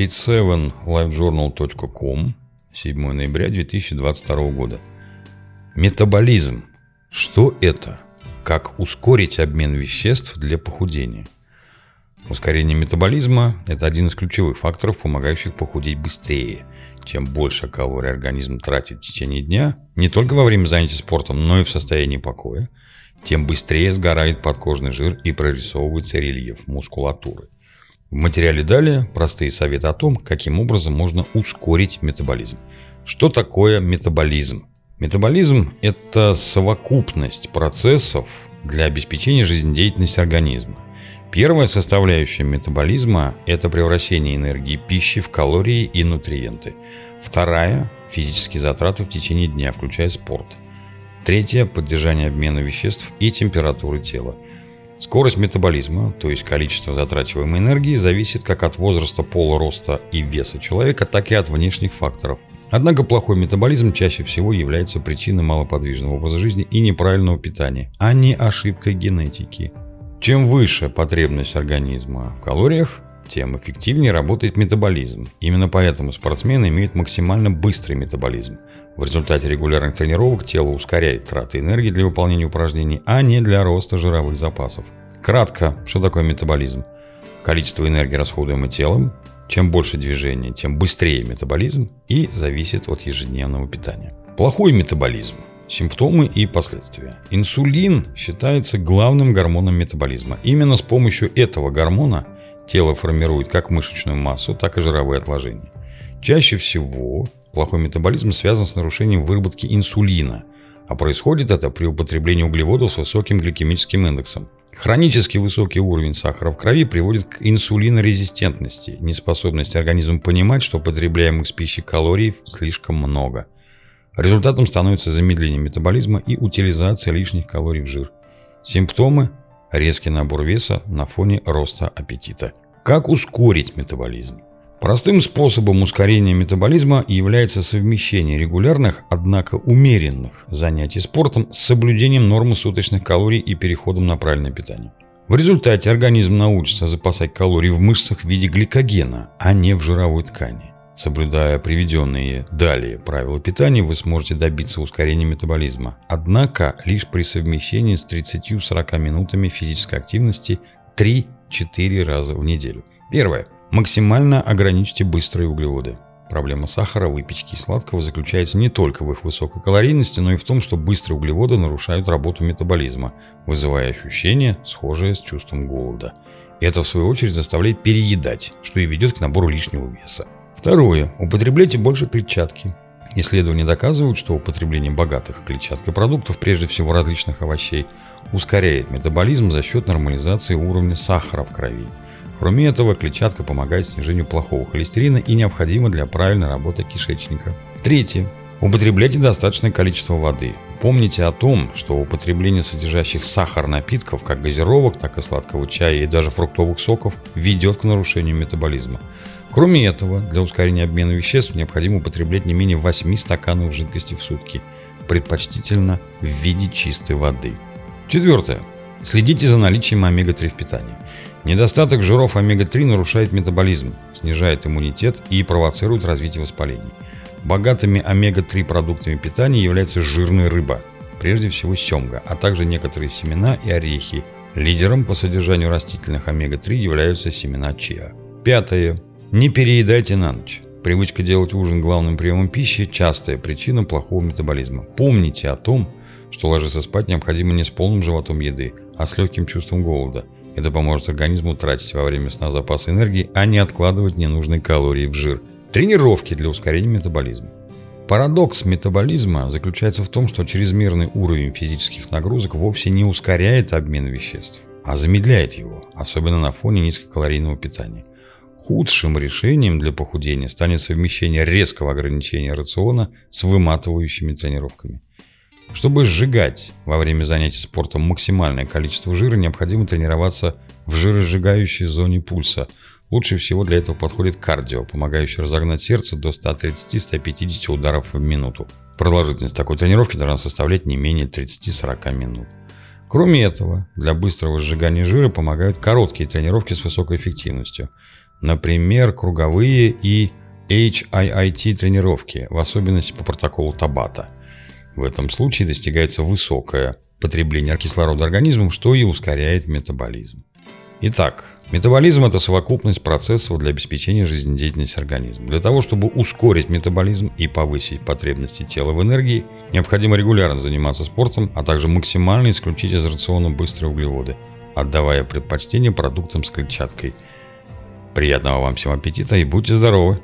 fit7livejournal.com 7 ноября 2022 года. Метаболизм. Что это? Как ускорить обмен веществ для похудения? Ускорение метаболизма – это один из ключевых факторов, помогающих похудеть быстрее. Чем больше калорий организм тратит в течение дня, не только во время занятий спортом, но и в состоянии покоя, тем быстрее сгорает подкожный жир и прорисовывается рельеф мускулатуры. В материале далее простые советы о том, каким образом можно ускорить метаболизм. Что такое метаболизм? Метаболизм – это совокупность процессов для обеспечения жизнедеятельности организма. Первая составляющая метаболизма – это превращение энергии пищи в калории и нутриенты. Вторая – физические затраты в течение дня, включая спорт. Третья – поддержание обмена веществ и температуры тела. Скорость метаболизма, то есть количество затрачиваемой энергии, зависит как от возраста, пола, роста и веса человека, так и от внешних факторов – Однако плохой метаболизм чаще всего является причиной малоподвижного образа жизни и неправильного питания, а не ошибкой генетики. Чем выше потребность организма в калориях, тем эффективнее работает метаболизм. Именно поэтому спортсмены имеют максимально быстрый метаболизм. В результате регулярных тренировок тело ускоряет траты энергии для выполнения упражнений, а не для роста жировых запасов. Кратко, что такое метаболизм? Количество энергии, расходуемой телом, чем больше движения, тем быстрее метаболизм и зависит от ежедневного питания. Плохой метаболизм. Симптомы и последствия. Инсулин считается главным гормоном метаболизма. Именно с помощью этого гормона тело формирует как мышечную массу, так и жировые отложения. Чаще всего плохой метаболизм связан с нарушением выработки инсулина, а происходит это при употреблении углеводов с высоким гликемическим индексом. Хронически высокий уровень сахара в крови приводит к инсулинорезистентности, неспособности организма понимать, что потребляемых с пищей калорий слишком много. Результатом становится замедление метаболизма и утилизация лишних калорий в жир. Симптомы – резкий набор веса на фоне роста аппетита. Как ускорить метаболизм? Простым способом ускорения метаболизма является совмещение регулярных, однако умеренных занятий спортом с соблюдением нормы суточных калорий и переходом на правильное питание. В результате организм научится запасать калории в мышцах в виде гликогена, а не в жировой ткани. Соблюдая приведенные далее правила питания, вы сможете добиться ускорения метаболизма. Однако лишь при совмещении с 30-40 минутами физической активности 3-4 раза в неделю. Первое. Максимально ограничьте быстрые углеводы. Проблема сахара, выпечки и сладкого заключается не только в их высокой калорийности, но и в том, что быстрые углеводы нарушают работу метаболизма, вызывая ощущение, схожее с чувством голода. И это, в свою очередь, заставляет переедать, что и ведет к набору лишнего веса. Второе. Употребляйте больше клетчатки. Исследования доказывают, что употребление богатых клетчаткой продуктов, прежде всего различных овощей, ускоряет метаболизм за счет нормализации уровня сахара в крови. Кроме этого, клетчатка помогает снижению плохого холестерина и необходима для правильной работы кишечника. Третье. Употребляйте достаточное количество воды. Помните о том, что употребление содержащих сахар напитков, как газировок, так и сладкого чая и даже фруктовых соков, ведет к нарушению метаболизма. Кроме этого, для ускорения обмена веществ необходимо употреблять не менее 8 стаканов жидкости в сутки, предпочтительно в виде чистой воды. Четвертое. Следите за наличием омега-3 в питании. Недостаток жиров омега-3 нарушает метаболизм, снижает иммунитет и провоцирует развитие воспалений. Богатыми омега-3 продуктами питания является жирная рыба, прежде всего семга, а также некоторые семена и орехи. Лидером по содержанию растительных омега-3 являются семена чиа. Пятое. Не переедайте на ночь. Привычка делать ужин главным приемом пищи – частая причина плохого метаболизма. Помните о том, что ложиться спать необходимо не с полным животом еды, а с легким чувством голода – это поможет организму тратить во время сна запас энергии, а не откладывать ненужные калории в жир. Тренировки для ускорения метаболизма. Парадокс метаболизма заключается в том, что чрезмерный уровень физических нагрузок вовсе не ускоряет обмен веществ, а замедляет его, особенно на фоне низкокалорийного питания. Худшим решением для похудения станет совмещение резкого ограничения рациона с выматывающими тренировками. Чтобы сжигать во время занятий спортом максимальное количество жира, необходимо тренироваться в жиросжигающей зоне пульса. Лучше всего для этого подходит кардио, помогающий разогнать сердце до 130-150 ударов в минуту. Продолжительность такой тренировки должна составлять не менее 30-40 минут. Кроме этого, для быстрого сжигания жира помогают короткие тренировки с высокой эффективностью. Например, круговые и HIIT тренировки, в особенности по протоколу Табата. В этом случае достигается высокое потребление кислорода организмом, что и ускоряет метаболизм. Итак, метаболизм – это совокупность процессов для обеспечения жизнедеятельности организма. Для того, чтобы ускорить метаболизм и повысить потребности тела в энергии, необходимо регулярно заниматься спортом, а также максимально исключить из рациона быстрые углеводы, отдавая предпочтение продуктам с клетчаткой. Приятного вам всем аппетита и будьте здоровы!